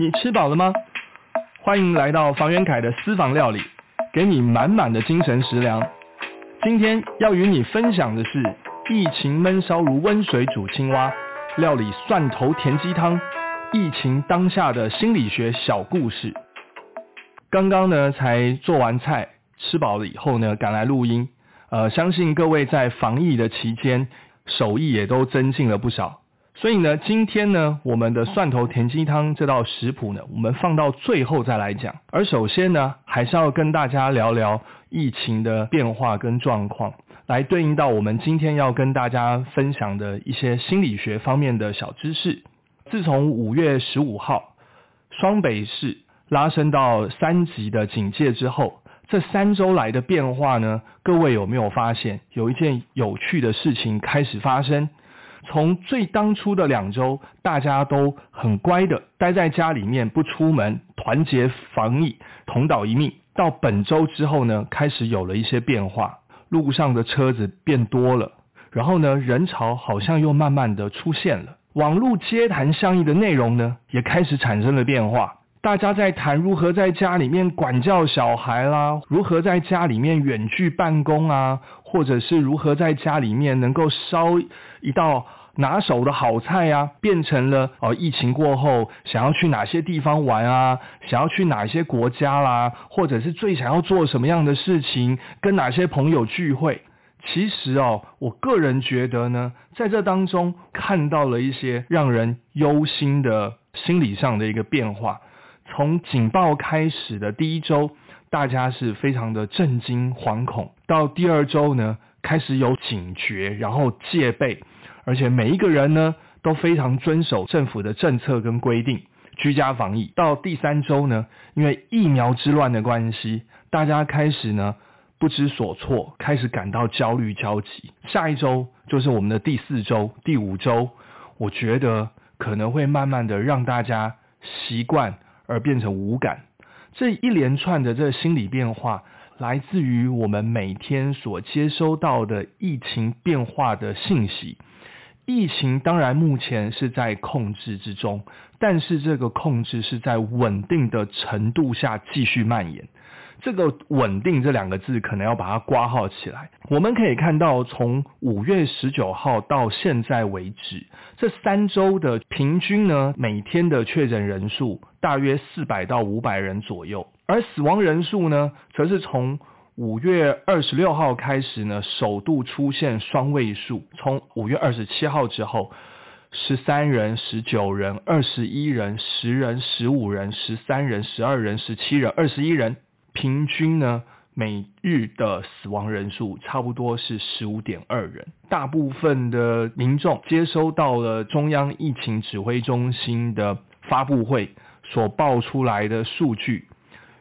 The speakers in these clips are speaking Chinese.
你吃饱了吗？欢迎来到房元凯的私房料理，给你满满的精神食粮。今天要与你分享的是疫情闷烧如温水煮青蛙，料理蒜头甜鸡汤，疫情当下的心理学小故事。刚刚呢才做完菜，吃饱了以后呢赶来录音。呃，相信各位在防疫的期间，手艺也都增进了不少。所以呢，今天呢，我们的蒜头甜鸡汤这道食谱呢，我们放到最后再来讲。而首先呢，还是要跟大家聊聊疫情的变化跟状况，来对应到我们今天要跟大家分享的一些心理学方面的小知识。自从五月十五号双北市拉升到三级的警戒之后，这三周来的变化呢，各位有没有发现有一件有趣的事情开始发生？从最当初的两周，大家都很乖的待在家里面不出门，团结防疫，同岛一命。到本周之后呢，开始有了一些变化，路上的车子变多了，然后呢，人潮好像又慢慢的出现了。网络接谈相应的内容呢，也开始产生了变化。大家在谈如何在家里面管教小孩啦，如何在家里面远距办公啊，或者是如何在家里面能够烧一道拿手的好菜啊，变成了哦，疫情过后想要去哪些地方玩啊，想要去哪些国家啦，或者是最想要做什么样的事情，跟哪些朋友聚会。其实哦，我个人觉得呢，在这当中看到了一些让人忧心的心理上的一个变化。从警报开始的第一周，大家是非常的震惊惶恐；到第二周呢，开始有警觉，然后戒备，而且每一个人呢都非常遵守政府的政策跟规定，居家防疫。到第三周呢，因为疫苗之乱的关系，大家开始呢不知所措，开始感到焦虑焦急。下一周就是我们的第四周、第五周，我觉得可能会慢慢的让大家习惯。而变成无感，这一连串的这心理变化，来自于我们每天所接收到的疫情变化的信息。疫情当然目前是在控制之中，但是这个控制是在稳定的程度下继续蔓延。这个稳定这两个字可能要把它挂号起来。我们可以看到，从五月十九号到现在为止，这三周的平均呢，每天的确诊人数大约四百到五百人左右，而死亡人数呢，则是从五月二十六号开始呢，首度出现双位数。从五月二十七号之后，十三人、十九人、二十一人、十人、十五人、十三人、十二人、十七人、二十一人。平均呢，每日的死亡人数差不多是十五点二人。大部分的民众接收到了中央疫情指挥中心的发布会所报出来的数据，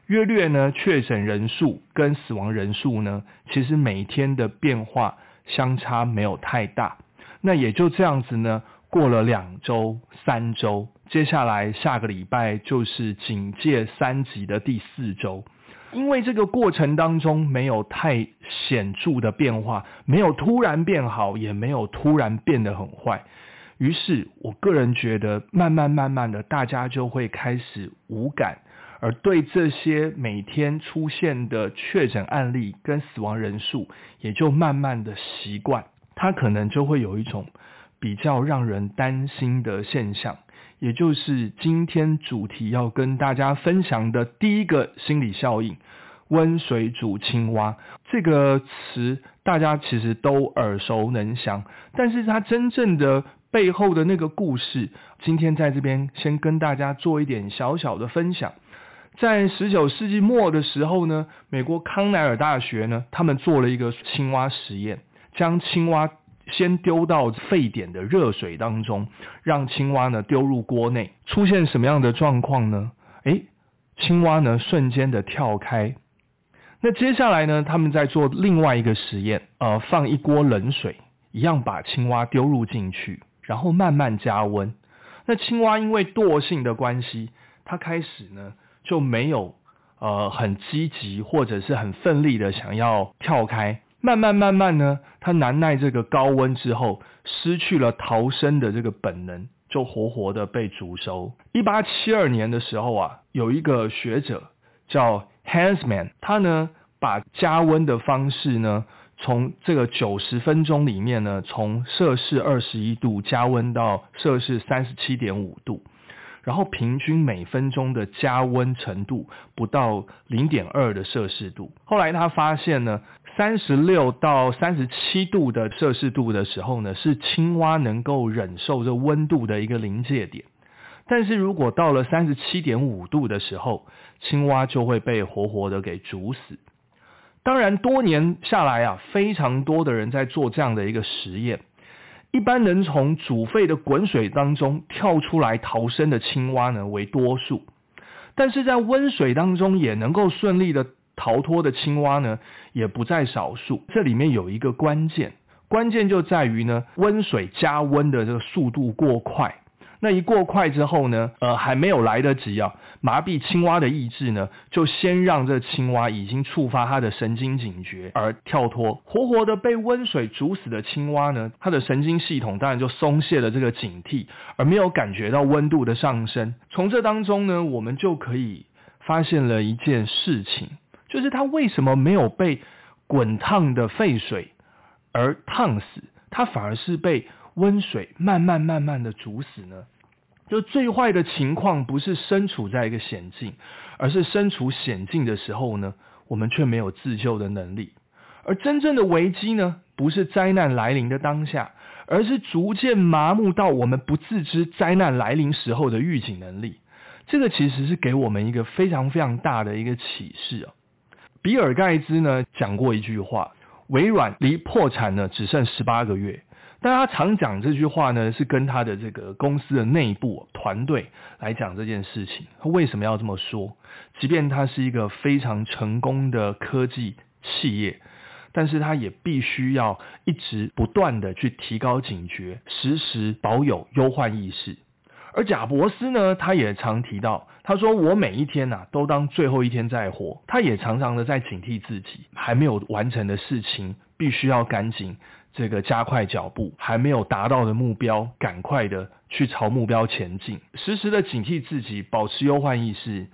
约略呢确诊人数跟死亡人数呢，其实每天的变化相差没有太大。那也就这样子呢，过了两周、三周，接下来下个礼拜就是警戒三级的第四周。因为这个过程当中没有太显著的变化，没有突然变好，也没有突然变得很坏，于是我个人觉得，慢慢慢慢的，大家就会开始无感，而对这些每天出现的确诊案例跟死亡人数，也就慢慢的习惯，它可能就会有一种比较让人担心的现象。也就是今天主题要跟大家分享的第一个心理效应——温水煮青蛙这个词，大家其实都耳熟能详。但是它真正的背后的那个故事，今天在这边先跟大家做一点小小的分享。在十九世纪末的时候呢，美国康奈尔大学呢，他们做了一个青蛙实验，将青蛙。先丢到沸点的热水当中，让青蛙呢丢入锅内，出现什么样的状况呢？诶，青蛙呢瞬间的跳开。那接下来呢，他们在做另外一个实验，呃，放一锅冷水，一样把青蛙丢入进去，然后慢慢加温。那青蛙因为惰性的关系，它开始呢就没有呃很积极或者是很奋力的想要跳开。慢慢慢慢呢，它难耐这个高温之后，失去了逃生的这个本能，就活活的被煮熟。一八七二年的时候啊，有一个学者叫 Hansman，他呢把加温的方式呢，从这个九十分钟里面呢，从摄氏二十一度加温到摄氏三十七点五度。然后平均每分钟的加温程度不到零点二的摄氏度。后来他发现呢，三十六到三十七度的摄氏度的时候呢，是青蛙能够忍受这温度的一个临界点。但是如果到了三十七点五度的时候，青蛙就会被活活的给煮死。当然，多年下来啊，非常多的人在做这样的一个实验。一般能从煮沸的滚水当中跳出来逃生的青蛙呢为多数，但是在温水当中也能够顺利的逃脱的青蛙呢也不在少数。这里面有一个关键，关键就在于呢温水加温的这个速度过快。那一过快之后呢，呃，还没有来得及啊，麻痹青蛙的意志呢，就先让这青蛙已经触发它的神经警觉而跳脱，活活的被温水煮死的青蛙呢，它的神经系统当然就松懈了这个警惕，而没有感觉到温度的上升。从这当中呢，我们就可以发现了一件事情，就是它为什么没有被滚烫的沸水而烫死，它反而是被。温水慢慢慢慢的煮死呢？就最坏的情况不是身处在一个险境，而是身处险境的时候呢，我们却没有自救的能力。而真正的危机呢，不是灾难来临的当下，而是逐渐麻木到我们不自知灾难来临时候的预警能力。这个其实是给我们一个非常非常大的一个启示啊。比尔盖茨呢讲过一句话：微软离破产呢只剩十八个月。但他常讲这句话呢，是跟他的这个公司的内部团队来讲这件事情。他为什么要这么说？即便他是一个非常成功的科技企业，但是他也必须要一直不断的去提高警觉，时时保有忧患意识。而贾伯斯呢，他也常提到，他说我每一天呐，都当最后一天在活。他也常常的在警惕自己，还没有完成的事情，必须要赶紧。这个加快脚步，还没有达到的目标，赶快的去朝目标前进，时时的警惕自己，保持忧患意识，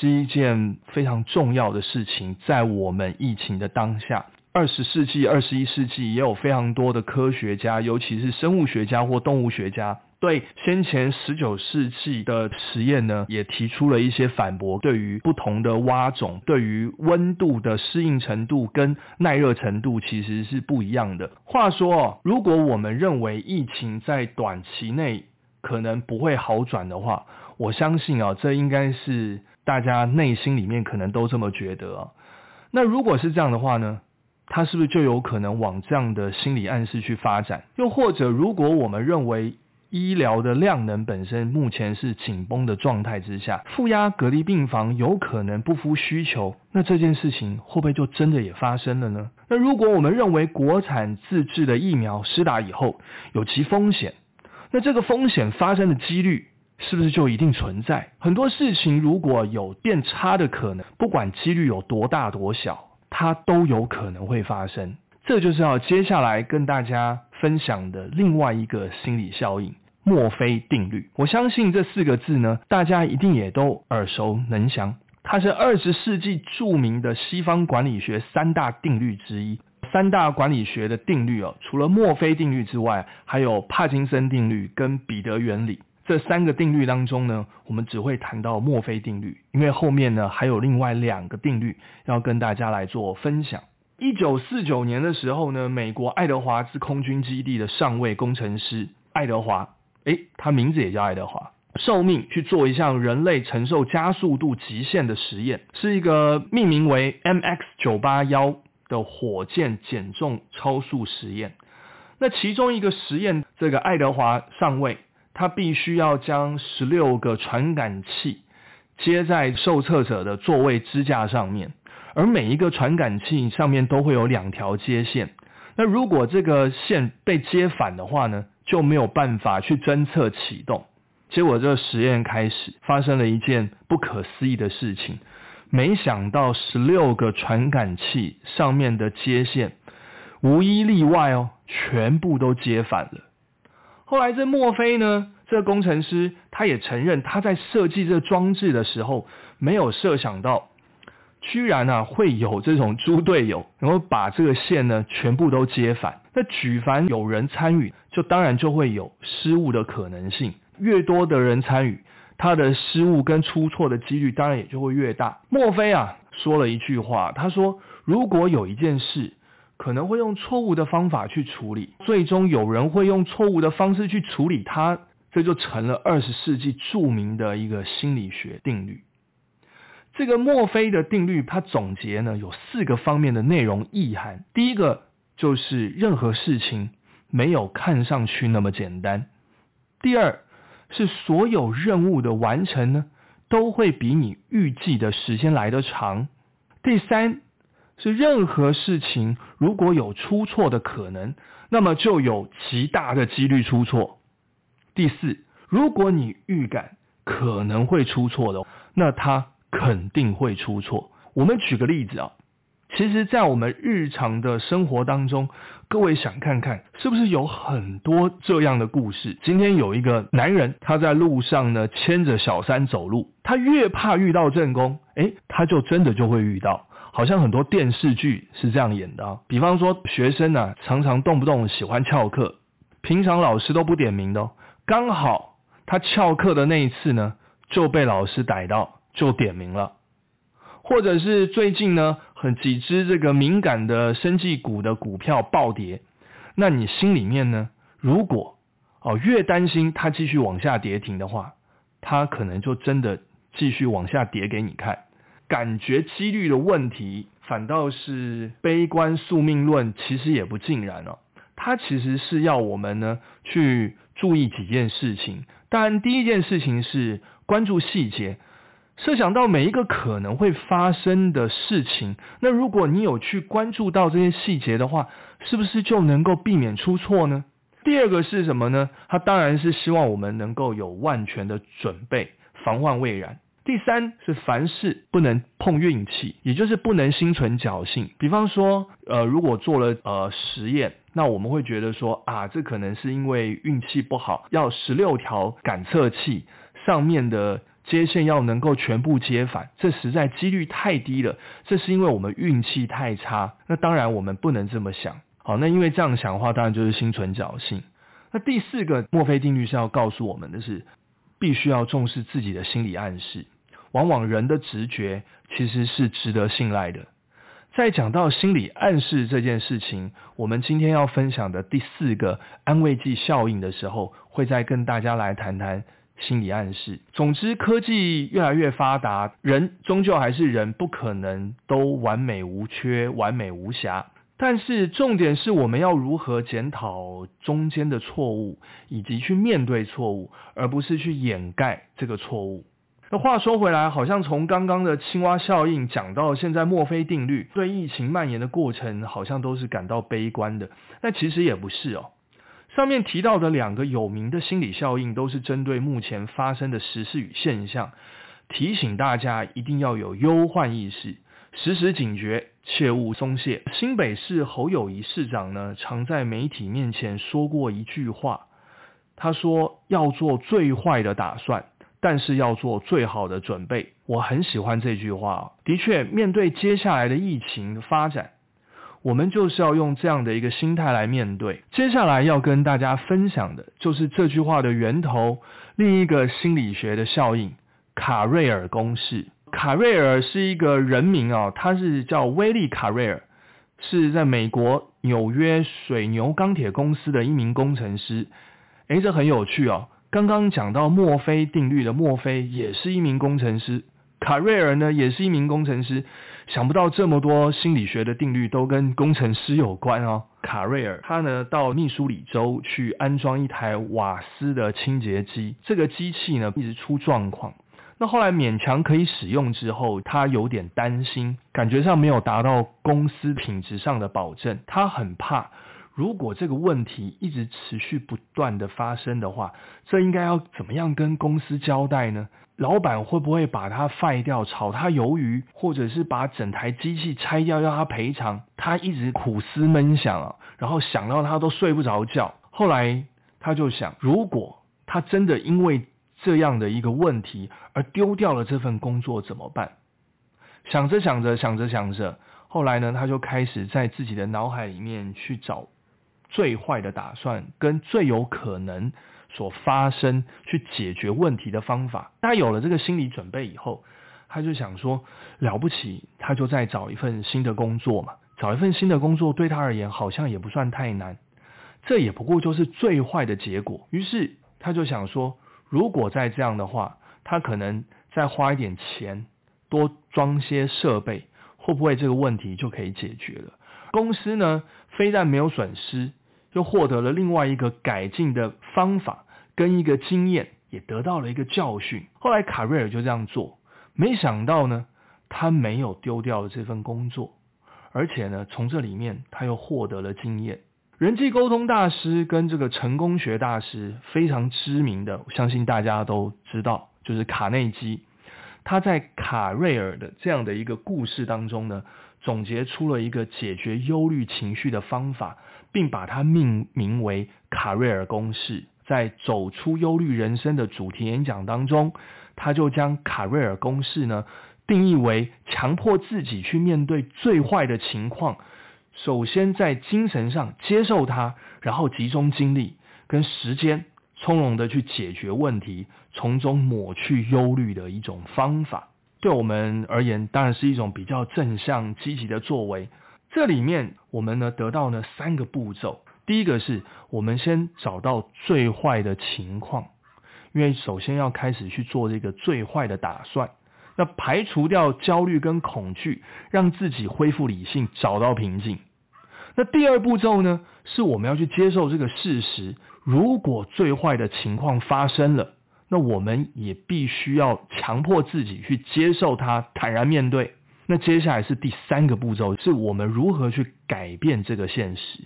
是一件非常重要的事情。在我们疫情的当下，二十世纪、二十一世纪，也有非常多的科学家，尤其是生物学家或动物学家。对先前十九世纪的实验呢，也提出了一些反驳。对于不同的蛙种，对于温度的适应程度跟耐热程度其实是不一样的。话说，如果我们认为疫情在短期内可能不会好转的话，我相信啊，这应该是大家内心里面可能都这么觉得。那如果是这样的话呢，它是不是就有可能往这样的心理暗示去发展？又或者，如果我们认为，医疗的量能本身目前是紧绷的状态之下，负压隔离病房有可能不敷需求，那这件事情会不会就真的也发生了呢？那如果我们认为国产自制的疫苗施打以后有其风险，那这个风险发生的几率是不是就一定存在？很多事情如果有变差的可能，不管几率有多大多小，它都有可能会发生。这就是要接下来跟大家。分享的另外一个心理效应——墨菲定律。我相信这四个字呢，大家一定也都耳熟能详。它是二十世纪著名的西方管理学三大定律之一。三大管理学的定律哦，除了墨菲定律之外，还有帕金森定律跟彼得原理。这三个定律当中呢，我们只会谈到墨菲定律，因为后面呢还有另外两个定律要跟大家来做分享。一九四九年的时候呢，美国爱德华兹空军基地的上尉工程师爱德华，诶，他名字也叫爱德华，受命去做一项人类承受加速度极限的实验，是一个命名为 MX 九八幺的火箭减重超速实验。那其中一个实验，这个爱德华上尉他必须要将十六个传感器接在受测者的座位支架上面。而每一个传感器上面都会有两条接线，那如果这个线被接反的话呢，就没有办法去侦测启动。结果这实验开始发生了一件不可思议的事情，没想到十六个传感器上面的接线无一例外哦，全部都接反了。后来这墨菲呢这工程师他也承认，他在设计这装置的时候，没有设想到，居然啊会有这种猪队友，然后把这个线呢全部都接反。那举凡有人参与，就当然就会有失误的可能性。越多的人参与，他的失误跟出错的几率当然也就会越大。墨菲啊说了一句话，他说：“如果有一件事可能会用错误的方法去处理，最终有人会用错误的方式去处理它。”这就成了二十世纪著名的一个心理学定律。这个墨菲的定律，它总结呢有四个方面的内容意涵。第一个就是任何事情没有看上去那么简单。第二是所有任务的完成呢都会比你预计的时间来得长。第三是任何事情如果有出错的可能，那么就有极大的几率出错。第四，如果你预感可能会出错的，那它肯定会出错。我们举个例子啊，其实，在我们日常的生活当中，各位想看看，是不是有很多这样的故事？今天有一个男人，他在路上呢，牵着小三走路，他越怕遇到正宫，诶，他就真的就会遇到，好像很多电视剧是这样演的啊。比方说，学生呢，常常动不动喜欢翘课，平常老师都不点名的哦。刚好他翘课的那一次呢，就被老师逮到，就点名了。或者是最近呢，很几只这个敏感的生技股的股票暴跌，那你心里面呢，如果哦越担心它继续往下跌停的话，它可能就真的继续往下跌给你看。感觉几率的问题，反倒是悲观宿命论，其实也不尽然哦。它其实是要我们呢去。注意几件事情，当然第一件事情是关注细节，设想到每一个可能会发生的事情，那如果你有去关注到这些细节的话，是不是就能够避免出错呢？第二个是什么呢？他当然是希望我们能够有万全的准备，防患未然。第三是凡事不能碰运气，也就是不能心存侥幸。比方说，呃，如果做了呃实验，那我们会觉得说啊，这可能是因为运气不好，要十六条感测器上面的接线要能够全部接反，这实在几率太低了。这是因为我们运气太差。那当然我们不能这么想。好，那因为这样想的话，当然就是心存侥幸。那第四个墨菲定律是要告诉我们的是，必须要重视自己的心理暗示。往往人的直觉其实是值得信赖的。在讲到心理暗示这件事情，我们今天要分享的第四个安慰剂效应的时候，会再跟大家来谈谈心理暗示。总之，科技越来越发达，人终究还是人，不可能都完美无缺、完美无瑕。但是重点是我们要如何检讨中间的错误，以及去面对错误，而不是去掩盖这个错误。那话说回来，好像从刚刚的青蛙效应讲到现在墨菲定律，对疫情蔓延的过程好像都是感到悲观的。但其实也不是哦。上面提到的两个有名的心理效应，都是针对目前发生的时事与现象，提醒大家一定要有忧患意识，时时警觉，切勿松懈。新北市侯友谊市长呢，常在媒体面前说过一句话，他说要做最坏的打算。但是要做最好的准备，我很喜欢这句话。的确，面对接下来的疫情发展，我们就是要用这样的一个心态来面对。接下来要跟大家分享的就是这句话的源头，另一个心理学的效应——卡瑞尔公式。卡瑞尔是一个人名啊，他是叫威利·卡瑞尔，是在美国纽约水牛钢铁公司的一名工程师。诶，这很有趣哦。刚刚讲到墨菲定律的墨菲也是一名工程师，卡瑞尔呢也是一名工程师。想不到这么多心理学的定律都跟工程师有关哦。卡瑞尔他呢到密苏里州去安装一台瓦斯的清洁机，这个机器呢一直出状况。那后来勉强可以使用之后，他有点担心，感觉上没有达到公司品质上的保证，他很怕。如果这个问题一直持续不断的发生的话，这应该要怎么样跟公司交代呢？老板会不会把他废掉，炒他鱿鱼，或者是把整台机器拆掉要他赔偿？他一直苦思闷想啊，然后想到他都睡不着觉。后来他就想，如果他真的因为这样的一个问题而丢掉了这份工作怎么办？想着想着想着想着，后来呢，他就开始在自己的脑海里面去找最坏的打算跟最有可能所发生去解决问题的方法。他有了这个心理准备以后，他就想说了不起，他就再找一份新的工作嘛。找一份新的工作对他而言好像也不算太难，这也不过就是最坏的结果。于是他就想说，如果再这样的话，他可能再花一点钱。多装些设备，会不会这个问题就可以解决了？公司呢，非但没有损失，又获得了另外一个改进的方法跟一个经验，也得到了一个教训。后来卡瑞尔就这样做，没想到呢，他没有丢掉了这份工作，而且呢，从这里面他又获得了经验。人际沟通大师跟这个成功学大师非常知名的，我相信大家都知道，就是卡内基。他在卡瑞尔的这样的一个故事当中呢，总结出了一个解决忧虑情绪的方法，并把它命名为卡瑞尔公式。在走出忧虑人生的主题演讲当中，他就将卡瑞尔公式呢定义为强迫自己去面对最坏的情况，首先在精神上接受它，然后集中精力跟时间。从容的去解决问题，从中抹去忧虑的一种方法，对我们而言当然是一种比较正向积极的作为。这里面我们呢得到呢三个步骤，第一个是我们先找到最坏的情况，因为首先要开始去做这个最坏的打算，那排除掉焦虑跟恐惧，让自己恢复理性，找到平静。那第二步骤呢，是我们要去接受这个事实。如果最坏的情况发生了，那我们也必须要强迫自己去接受它，坦然面对。那接下来是第三个步骤，是我们如何去改变这个现实。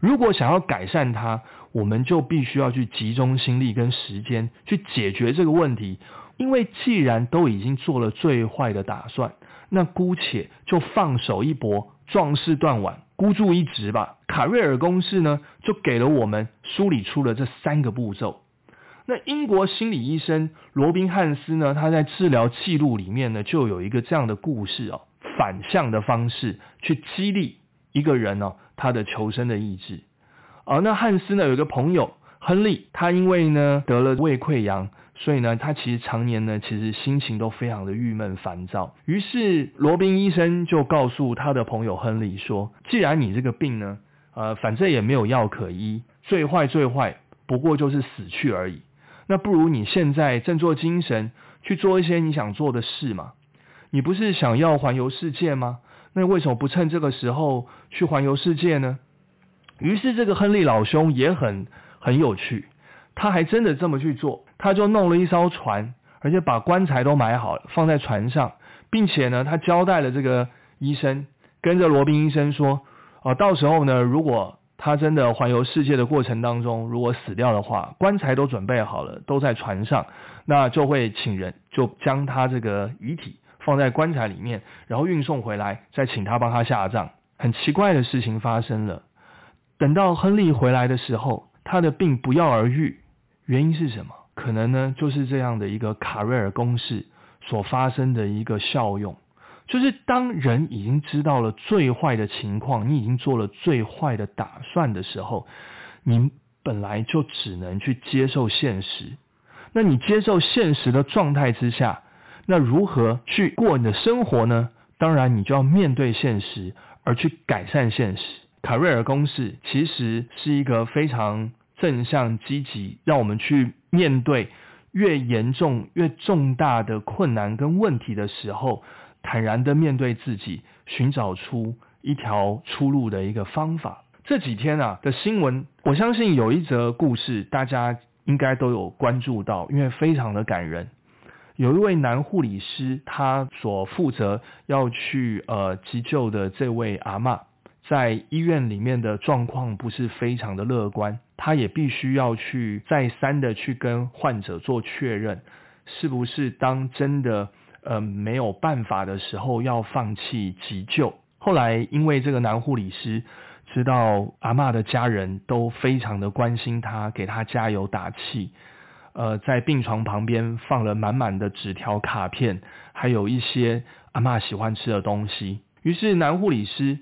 如果想要改善它，我们就必须要去集中心力跟时间去解决这个问题。因为既然都已经做了最坏的打算，那姑且就放手一搏，壮士断腕。孤注一掷吧。卡瑞尔公式呢，就给了我们梳理出了这三个步骤。那英国心理医生罗宾汉斯呢，他在治疗记录里面呢，就有一个这样的故事哦，反向的方式去激励一个人哦，他的求生的意志。而那汉斯呢，有一个朋友亨利，他因为呢得了胃溃疡。所以呢，他其实常年呢，其实心情都非常的郁闷烦躁。于是罗宾医生就告诉他的朋友亨利说：“既然你这个病呢，呃，反正也没有药可医，最坏最坏不过就是死去而已。那不如你现在振作精神，去做一些你想做的事嘛。你不是想要环游世界吗？那为什么不趁这个时候去环游世界呢？”于是这个亨利老兄也很很有趣，他还真的这么去做。他就弄了一艘船，而且把棺材都买好了，放在船上，并且呢，他交代了这个医生，跟着罗宾医生说，哦，到时候呢，如果他真的环游世界的过程当中，如果死掉的话，棺材都准备好了，都在船上，那就会请人就将他这个遗体放在棺材里面，然后运送回来，再请他帮他下葬。很奇怪的事情发生了，等到亨利回来的时候，他的病不药而愈，原因是什么？可能呢，就是这样的一个卡瑞尔公式所发生的一个效用，就是当人已经知道了最坏的情况，你已经做了最坏的打算的时候，你本来就只能去接受现实。那你接受现实的状态之下，那如何去过你的生活呢？当然，你就要面对现实，而去改善现实。卡瑞尔公式其实是一个非常。正向积极，让我们去面对越严重越重大的困难跟问题的时候，坦然的面对自己，寻找出一条出路的一个方法。这几天啊的新闻，我相信有一则故事，大家应该都有关注到，因为非常的感人。有一位男护理师，他所负责要去呃急救的这位阿嬷。在医院里面的状况不是非常的乐观，他也必须要去再三的去跟患者做确认，是不是当真的呃没有办法的时候要放弃急救。后来因为这个男护理师知道阿嬷的家人都非常的关心他，给他加油打气，呃，在病床旁边放了满满的纸条、卡片，还有一些阿嬷喜欢吃的东西。于是男护理师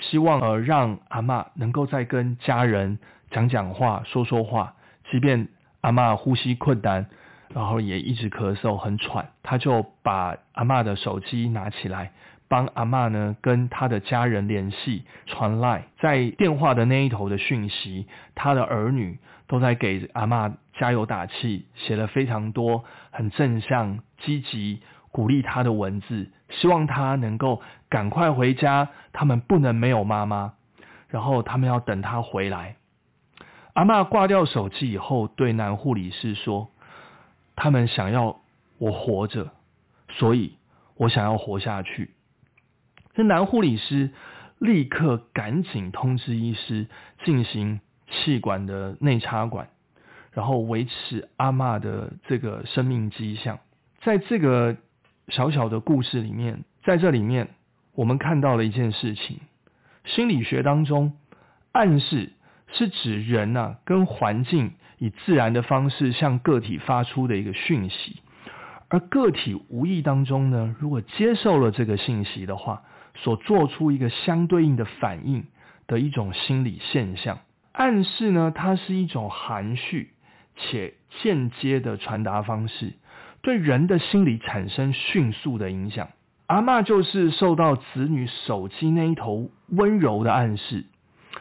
希望呃让阿嬷能够再跟家人讲讲话、说说话，即便阿嬷呼吸困难，然后也一直咳嗽、很喘，他就把阿嬷的手机拿起来。帮阿妈呢跟他的家人联系，传来在电话的那一头的讯息，他的儿女都在给阿妈加油打气，写了非常多很正向、积极鼓励他的文字，希望他能够赶快回家，他们不能没有妈妈，然后他们要等他回来。阿妈挂掉手机以后，对男护理师说：“他们想要我活着，所以我想要活下去。”这男护理师立刻赶紧通知医师进行气管的内插管，然后维持阿妈的这个生命迹象。在这个小小的故事里面，在这里面我们看到了一件事情：心理学当中，暗示是指人呐跟环境以自然的方式向个体发出的一个讯息，而个体无意当中呢，如果接受了这个信息的话。所做出一个相对应的反应的一种心理现象，暗示呢，它是一种含蓄且间接的传达方式，对人的心理产生迅速的影响。阿妈就是受到子女手机那一头温柔的暗示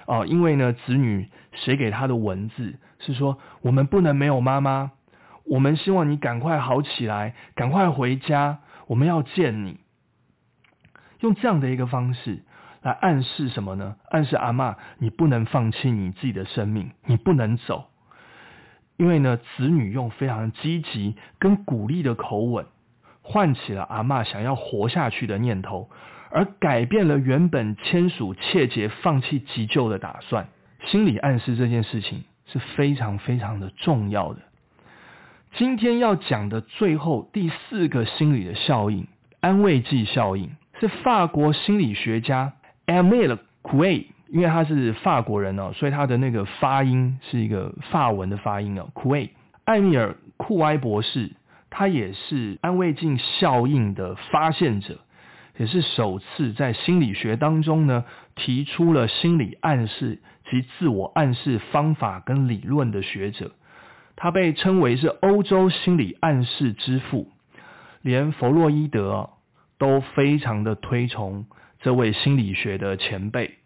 哦，因为呢，子女写给他的文字是说：“我们不能没有妈妈，我们希望你赶快好起来，赶快回家，我们要见你。”用这样的一个方式来暗示什么呢？暗示阿妈，你不能放弃你自己的生命，你不能走。因为呢，子女用非常积极跟鼓励的口吻，唤起了阿妈想要活下去的念头，而改变了原本签署切结放弃急救的打算。心理暗示这件事情是非常非常的重要的。今天要讲的最后第四个心理的效应——安慰剂效应。是法国心理学家 Emile Coué，因为他是法国人哦，所以他的那个发音是一个法文的发音哦。Coué，艾米尔·库埃博士，他也是安慰镜效应的发现者，也是首次在心理学当中呢提出了心理暗示及自我暗示方法跟理论的学者。他被称为是欧洲心理暗示之父，连弗洛伊德。都非常的推崇这位心理学的前辈。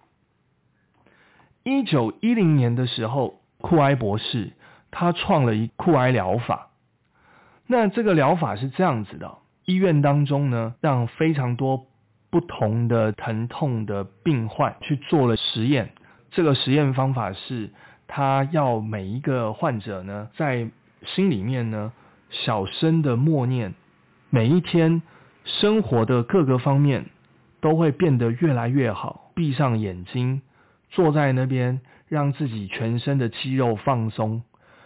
一九一零年的时候，库埃博士他创了一库埃疗法。那这个疗法是这样子的：医院当中呢，让非常多不同的疼痛的病患去做了实验。这个实验方法是，他要每一个患者呢，在心里面呢，小声的默念，每一天。生活的各个方面都会变得越来越好。闭上眼睛，坐在那边，让自己全身的肌肉放松。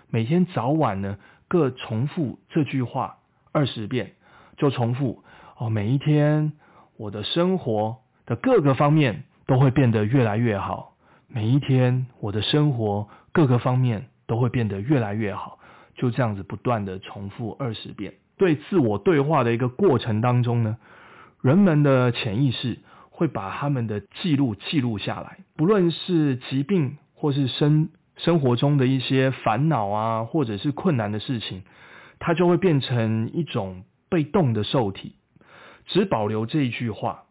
每天早晚呢，各重复这句话二十遍，就重复哦。每一天，我的生活的各个方面都会变得越来越好。每一天，我的生活各个方面都会变得越来越好。就这样子不断的重复二十遍。对自我对话的一个过程当中呢，人们的潜意识会把他们的记录记录下来，不论是疾病或是生生活中的一些烦恼啊，或者是困难的事情，它就会变成一种被动的受体，只保留这一句话。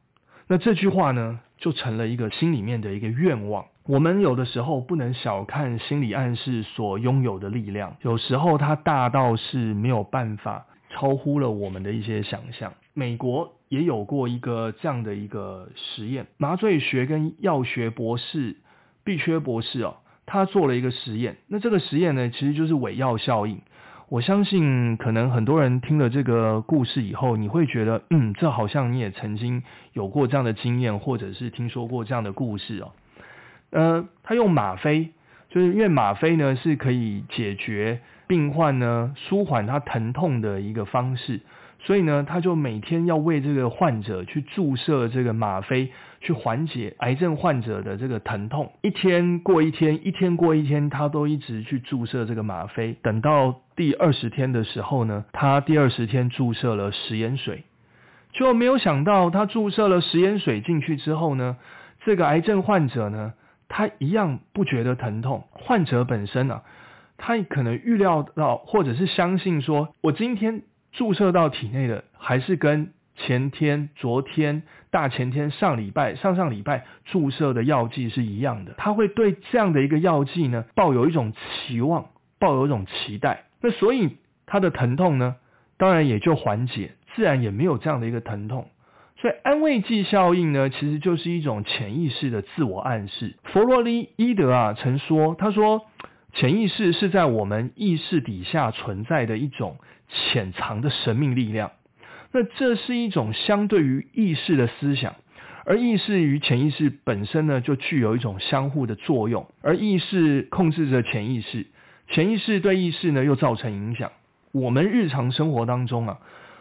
那这句话呢，就成了一个心里面的一个愿望。我们有的时候不能小看心理暗示所拥有的力量，有时候它大到是没有办法。超乎了我们的一些想象。美国也有过一个这样的一个实验，麻醉学跟药学博士毕缺博士哦，他做了一个实验。那这个实验呢，其实就是伪药效应。我相信可能很多人听了这个故事以后，你会觉得，嗯，这好像你也曾经有过这样的经验，或者是听说过这样的故事哦。呃，他用吗啡就是因为吗啡呢是可以解决病患呢舒缓他疼痛的一个方式，所以呢他就每天要为这个患者去注射这个吗啡，去缓解癌症患者的这个疼痛。一天过一天，一天过一天，他都一直去注射这个吗啡。等到第二十天的时候呢，他第二十天注射了食盐水，就没有想到他注射了食盐水进去之后呢，这个癌症患者呢。他一样不觉得疼痛，患者本身呢，他可能预料到或者是相信说，我今天注射到体内的还是跟前天、昨天、大前天、上礼拜、上上礼拜注射的药剂是一样的，他会对这样的一个药剂呢抱有一种期望，抱有一种期待，那所以他的疼痛呢，当然也就缓解，自然也没有这样的一个疼痛。所以安慰剂效应呢，其实就是一种潜意识的自我暗示。弗洛伊伊德啊曾说，他说潜意识是在我们意识底下存在的一种潜藏的神秘力量。那这是一种相对于意识的思想，而意识与潜意识本身呢，就具有一种相互的作用。而意识控制着潜意识，潜意识对意识呢又造成影响。我们日常生活当中啊。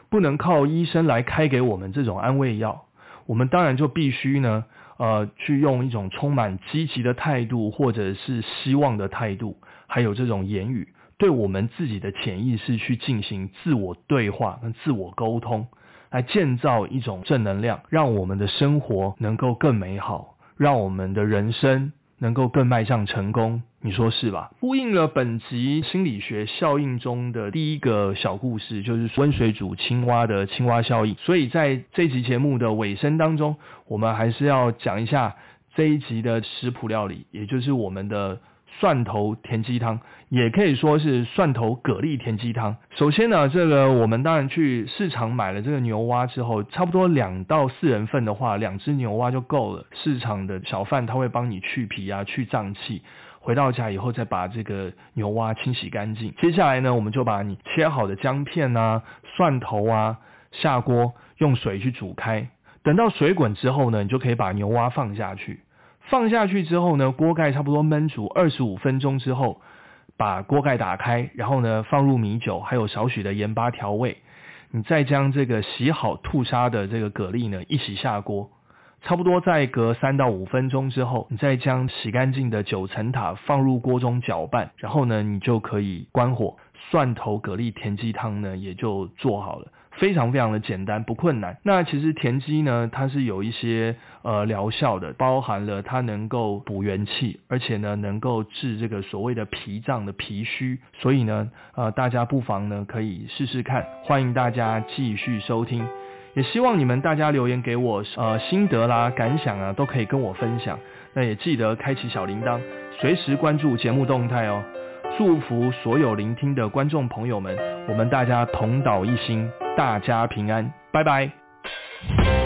不能靠医生来开给我们这种安慰药，我们当然就必须呢，呃，去用一种充满积极的态度，或者是希望的态度，还有这种言语，对我们自己的潜意识去进行自我对话跟自我沟通，来建造一种正能量，让我们的生活能够更美好，让我们的人生。能够更迈向成功，你说是吧？呼应了本集心理学效应中的第一个小故事，就是温水煮青蛙的青蛙效应。所以在这集节目的尾声当中，我们还是要讲一下这一集的食谱料理，也就是我们的。蒜头甜鸡汤也可以说是蒜头蛤蜊甜鸡汤。首先呢，这个我们当然去市场买了这个牛蛙之后，差不多两到四人份的话，两只牛蛙就够了。市场的小贩他会帮你去皮啊、去脏器。回到家以后再把这个牛蛙清洗干净。接下来呢，我们就把你切好的姜片啊、蒜头啊下锅用水去煮开。等到水滚之后呢，你就可以把牛蛙放下去。放下去之后呢，锅盖差不多焖煮二十五分钟之后，把锅盖打开，然后呢放入米酒，还有少许的盐巴调味。你再将这个洗好吐沙的这个蛤蜊呢一起下锅，差不多再隔三到五分钟之后，你再将洗干净的九层塔放入锅中搅拌，然后呢你就可以关火，蒜头蛤蜊田鸡汤呢也就做好了。非常非常的简单，不困难。那其实田鸡呢，它是有一些呃疗效的，包含了它能够补元气，而且呢能够治这个所谓的脾脏的脾虚。所以呢，呃，大家不妨呢可以试试看。欢迎大家继续收听，也希望你们大家留言给我，呃，心得啦、感想啊，都可以跟我分享。那也记得开启小铃铛，随时关注节目动态哦。祝福所有聆听的观众朋友们，我们大家同道一心。大家平安，拜拜。